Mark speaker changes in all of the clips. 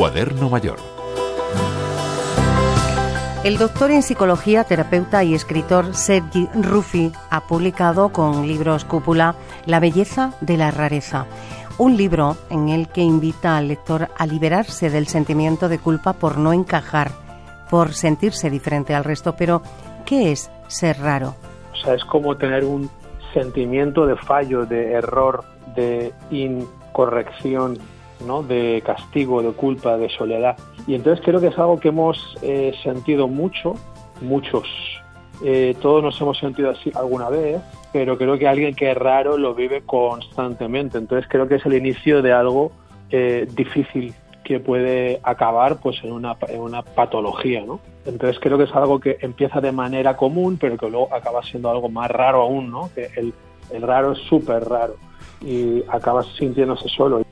Speaker 1: Cuaderno Mayor.
Speaker 2: El doctor en psicología, terapeuta y escritor Sergi Ruffi ha publicado con libros Cúpula La belleza de la rareza, un libro en el que invita al lector a liberarse del sentimiento de culpa por no encajar, por sentirse diferente al resto. Pero, ¿qué es ser raro?
Speaker 3: O sea, es como tener un sentimiento de fallo, de error, de incorrección, ¿no? de castigo, de culpa, de soledad. Y entonces creo que es algo que hemos eh, sentido mucho, muchos. Eh, todos nos hemos sentido así alguna vez, pero creo que alguien que es raro lo vive constantemente. Entonces creo que es el inicio de algo eh, difícil que puede acabar pues en una, en una patología, ¿no? Entonces creo que es algo que empieza de manera común, pero que luego acaba siendo algo más raro aún, ¿no? Que el, el raro es súper raro y acabas sintiéndose solo.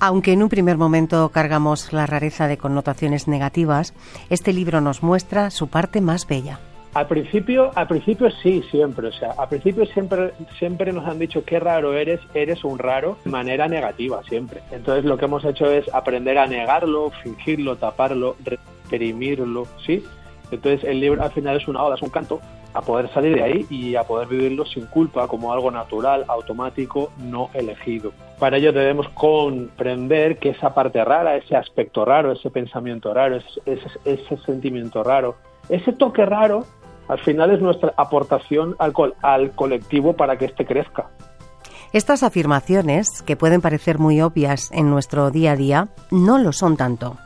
Speaker 2: Aunque en un primer momento cargamos la rareza de connotaciones negativas, este libro nos muestra su parte más bella.
Speaker 3: Al principio, al principio sí, siempre. O sea, al principio siempre, siempre nos han dicho qué raro eres, eres un raro, de manera negativa, siempre. Entonces lo que hemos hecho es aprender a negarlo, fingirlo, taparlo, reprimirlo, ¿sí? Entonces el libro al final es una oda, es un canto a poder salir de ahí y a poder vivirlo sin culpa, como algo natural, automático, no elegido. Para ello debemos comprender que esa parte rara, ese aspecto raro, ese pensamiento raro, ese, sentimiento raro, ese toque raro, al final es nuestra aportación al, al colectivo para que éste crezca.
Speaker 2: Estas afirmaciones, que pueden parecer muy obvias en nuestro día a día, no lo son tanto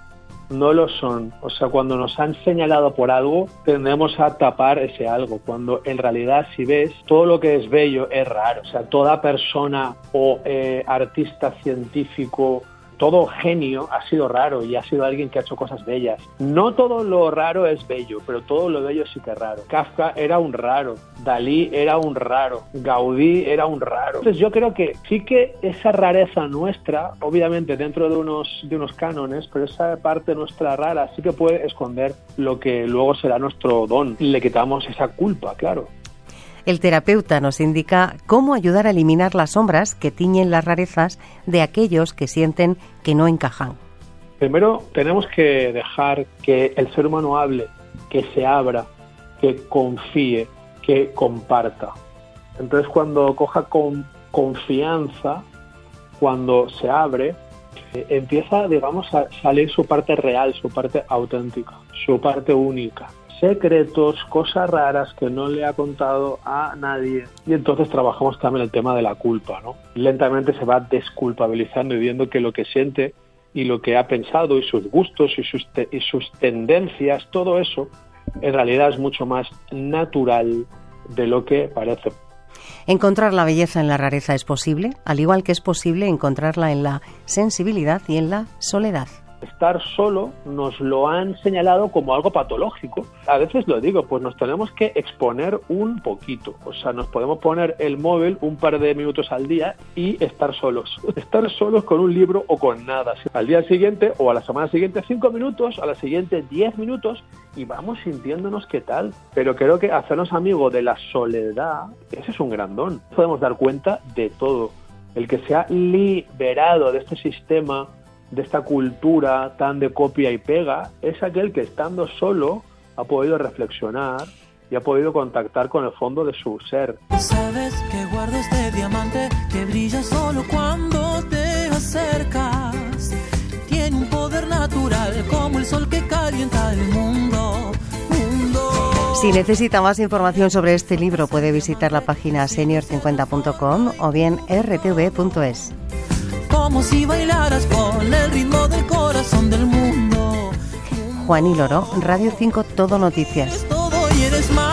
Speaker 3: no lo son. O sea, cuando nos han señalado por algo, tendemos a tapar ese algo, cuando en realidad si ves, todo lo que es bello es raro. O sea, toda persona o eh, artista científico todo genio ha sido raro y ha sido alguien que ha hecho cosas bellas. No todo lo raro es bello, pero todo lo bello sí que es raro. Kafka era un raro, Dalí era un raro, Gaudí era un raro. Entonces yo creo que sí que esa rareza nuestra, obviamente dentro de unos, de unos cánones, pero esa parte nuestra rara sí que puede esconder lo que luego será nuestro don. Le quitamos esa culpa, claro.
Speaker 2: El terapeuta nos indica cómo ayudar a eliminar las sombras que tiñen las rarezas de aquellos que sienten que no encajan.
Speaker 3: Primero tenemos que dejar que el ser humano hable, que se abra, que confíe, que comparta. Entonces cuando coja con confianza, cuando se abre, empieza, digamos, a salir su parte real, su parte auténtica, su parte única secretos, cosas raras que no le ha contado a nadie. Y entonces trabajamos también el tema de la culpa, ¿no? Lentamente se va desculpabilizando y viendo que lo que siente y lo que ha pensado y sus gustos y sus, y sus tendencias, todo eso, en realidad es mucho más natural de lo que parece.
Speaker 2: Encontrar la belleza en la rareza es posible, al igual que es posible encontrarla en la sensibilidad y en la soledad
Speaker 3: estar solo nos lo han señalado como algo patológico. A veces lo digo, pues nos tenemos que exponer un poquito. O sea, nos podemos poner el móvil un par de minutos al día y estar solos. Estar solos con un libro o con nada. Al día siguiente o a la semana siguiente cinco minutos, a la siguiente diez minutos y vamos sintiéndonos qué tal. Pero creo que hacernos amigos de la soledad, ese es un grandón. Podemos dar cuenta de todo. El que se ha liberado de este sistema de esta cultura tan de copia y pega es aquel que estando solo ha podido reflexionar y ha podido contactar con el fondo de su ser.
Speaker 4: Sabes que guardo este diamante que brilla solo cuando te acercas. Tiene un poder natural como el sol que calienta el mundo. mundo.
Speaker 2: Si necesita más información sobre este libro puede visitar la página senior50.com o bien rtv.es
Speaker 4: como si bailaras con el ritmo del corazón del mundo.
Speaker 2: Juan y Loro, Radio 5, Todo Noticias. Todo y eres más.